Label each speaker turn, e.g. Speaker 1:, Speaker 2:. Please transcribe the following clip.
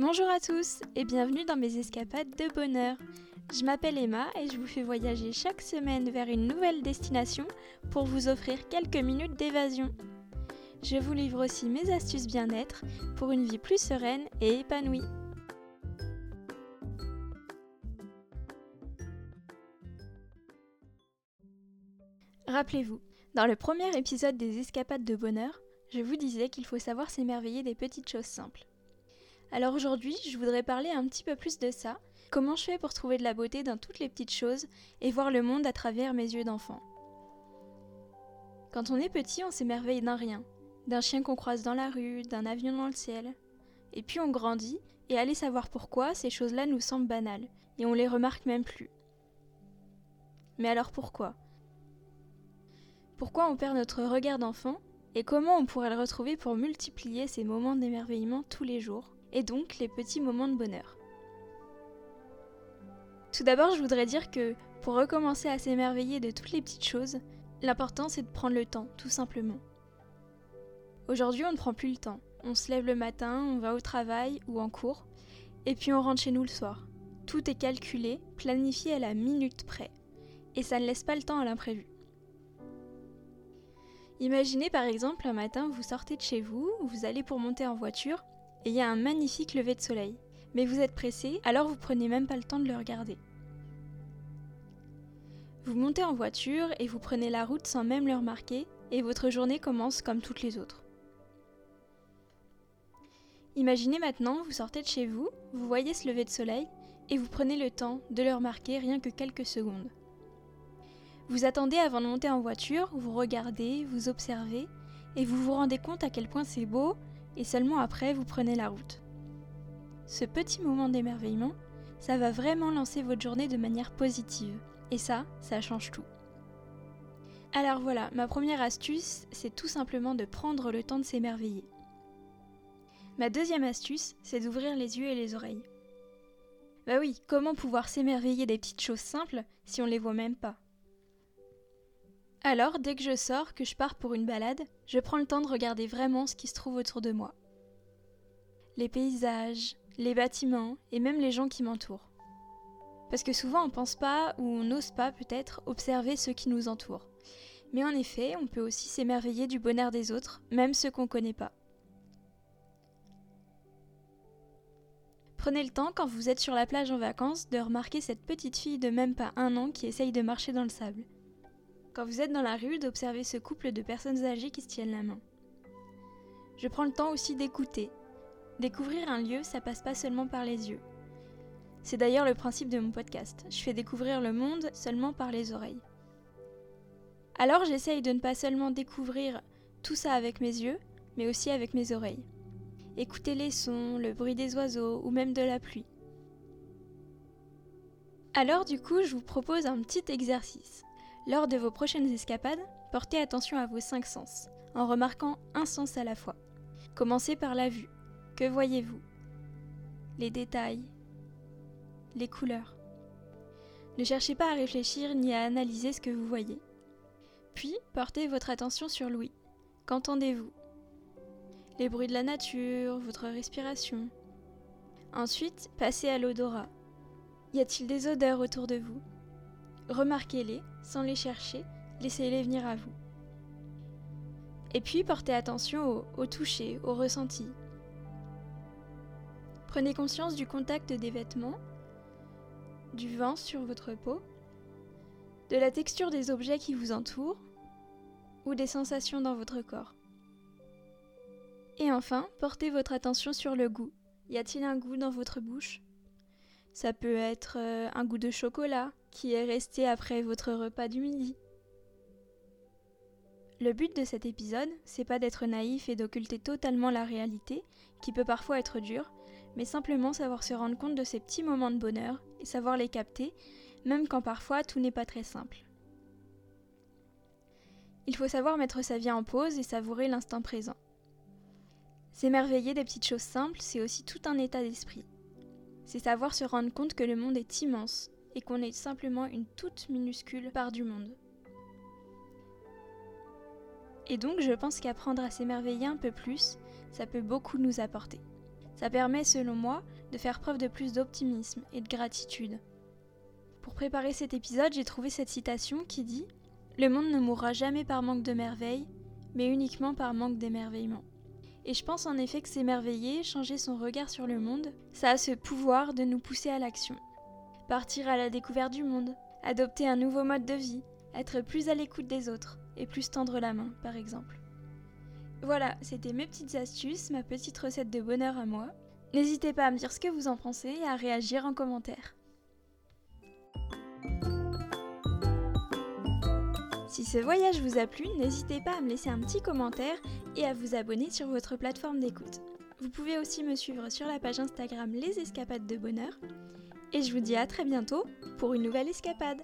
Speaker 1: Bonjour à tous et bienvenue dans mes escapades de bonheur. Je m'appelle Emma et je vous fais voyager chaque semaine vers une nouvelle destination pour vous offrir quelques minutes d'évasion. Je vous livre aussi mes astuces bien-être pour une vie plus sereine et épanouie. Rappelez-vous, dans le premier épisode des escapades de bonheur, je vous disais qu'il faut savoir s'émerveiller des petites choses simples. Alors aujourd'hui, je voudrais parler un petit peu plus de ça, comment je fais pour trouver de la beauté dans toutes les petites choses et voir le monde à travers mes yeux d'enfant? Quand on est petit, on s'émerveille d'un rien, d'un chien qu'on croise dans la rue, d'un avion dans le ciel. Et puis on grandit, et allez savoir pourquoi, ces choses-là nous semblent banales, et on les remarque même plus. Mais alors pourquoi? Pourquoi on perd notre regard d'enfant, et comment on pourrait le retrouver pour multiplier ces moments d'émerveillement tous les jours? Et donc les petits moments de bonheur. Tout d'abord, je voudrais dire que pour recommencer à s'émerveiller de toutes les petites choses, l'important c'est de prendre le temps, tout simplement. Aujourd'hui, on ne prend plus le temps. On se lève le matin, on va au travail ou en cours, et puis on rentre chez nous le soir. Tout est calculé, planifié à la minute près, et ça ne laisse pas le temps à l'imprévu. Imaginez par exemple un matin, vous sortez de chez vous, vous allez pour monter en voiture, et il y a un magnifique lever de soleil. Mais vous êtes pressé, alors vous prenez même pas le temps de le regarder. Vous montez en voiture et vous prenez la route sans même le remarquer, et votre journée commence comme toutes les autres. Imaginez maintenant, vous sortez de chez vous, vous voyez ce lever de soleil, et vous prenez le temps de le remarquer rien que quelques secondes. Vous attendez avant de monter en voiture, vous regardez, vous observez, et vous vous rendez compte à quel point c'est beau et seulement après vous prenez la route. Ce petit moment d'émerveillement, ça va vraiment lancer votre journée de manière positive. Et ça, ça change tout. Alors voilà, ma première astuce, c'est tout simplement de prendre le temps de s'émerveiller. Ma deuxième astuce, c'est d'ouvrir les yeux et les oreilles. Bah oui, comment pouvoir s'émerveiller des petites choses simples si on les voit même pas? Alors, dès que je sors, que je pars pour une balade, je prends le temps de regarder vraiment ce qui se trouve autour de moi. Les paysages, les bâtiments et même les gens qui m'entourent. Parce que souvent on pense pas ou on n'ose pas peut-être observer ceux qui nous entourent. Mais en effet, on peut aussi s'émerveiller du bonheur des autres, même ceux qu'on connaît pas. Prenez le temps, quand vous êtes sur la plage en vacances, de remarquer cette petite fille de même pas un an qui essaye de marcher dans le sable quand vous êtes dans la rue, d'observer ce couple de personnes âgées qui se tiennent la main. Je prends le temps aussi d'écouter. Découvrir un lieu, ça passe pas seulement par les yeux. C'est d'ailleurs le principe de mon podcast. Je fais découvrir le monde seulement par les oreilles. Alors j'essaye de ne pas seulement découvrir tout ça avec mes yeux, mais aussi avec mes oreilles. Écouter les sons, le bruit des oiseaux ou même de la pluie. Alors du coup, je vous propose un petit exercice. Lors de vos prochaines escapades, portez attention à vos cinq sens, en remarquant un sens à la fois. Commencez par la vue. Que voyez-vous? Les détails, les couleurs. Ne cherchez pas à réfléchir ni à analyser ce que vous voyez. Puis, portez votre attention sur l'ouïe. Qu'entendez-vous? Les bruits de la nature, votre respiration. Ensuite, passez à l'odorat. Y a-t-il des odeurs autour de vous? Remarquez-les, sans les chercher, laissez-les venir à vous. Et puis portez attention au, toucher, au ressenti. Prenez conscience du contact des vêtements, du vent sur votre peau, de la texture des objets qui vous entourent ou des sensations dans votre corps. Et enfin, portez votre attention sur le goût. Y a-t-il un goût dans votre bouche? Ça peut être euh, un goût de chocolat, qui est resté après votre repas du midi. Le but de cet épisode, c'est pas d'être naïf et d'occulter totalement la réalité, qui peut parfois être dure, mais simplement savoir se rendre compte de ces petits moments de bonheur et savoir les capter, même quand parfois tout n'est pas très simple. Il faut savoir mettre sa vie en pause et savourer l'instant présent. S'émerveiller des petites choses simples, c'est aussi tout un état d'esprit. C'est savoir se rendre compte que le monde est immense et qu'on est simplement une toute minuscule part du monde. Et donc je pense qu'apprendre à s'émerveiller un peu plus, ça peut beaucoup nous apporter. Ça permet, selon moi, de faire preuve de plus d'optimisme et de gratitude. Pour préparer cet épisode, j'ai trouvé cette citation qui dit Le monde ne mourra jamais par manque de merveilles, mais uniquement par manque d'émerveillement. Et je pense en effet que s'émerveiller, changer son regard sur le monde, ça a ce pouvoir de nous pousser à l'action. Partir à la découverte du monde, adopter un nouveau mode de vie, être plus à l'écoute des autres et plus tendre la main, par exemple. Voilà, c'était mes petites astuces, ma petite recette de bonheur à moi. N'hésitez pas à me dire ce que vous en pensez et à réagir en commentaire. Si ce voyage vous a plu, n'hésitez pas à me laisser un petit commentaire et à vous abonner sur votre plateforme d'écoute. Vous pouvez aussi me suivre sur la page Instagram Les Escapades de Bonheur. Et je vous dis à très bientôt pour une nouvelle escapade.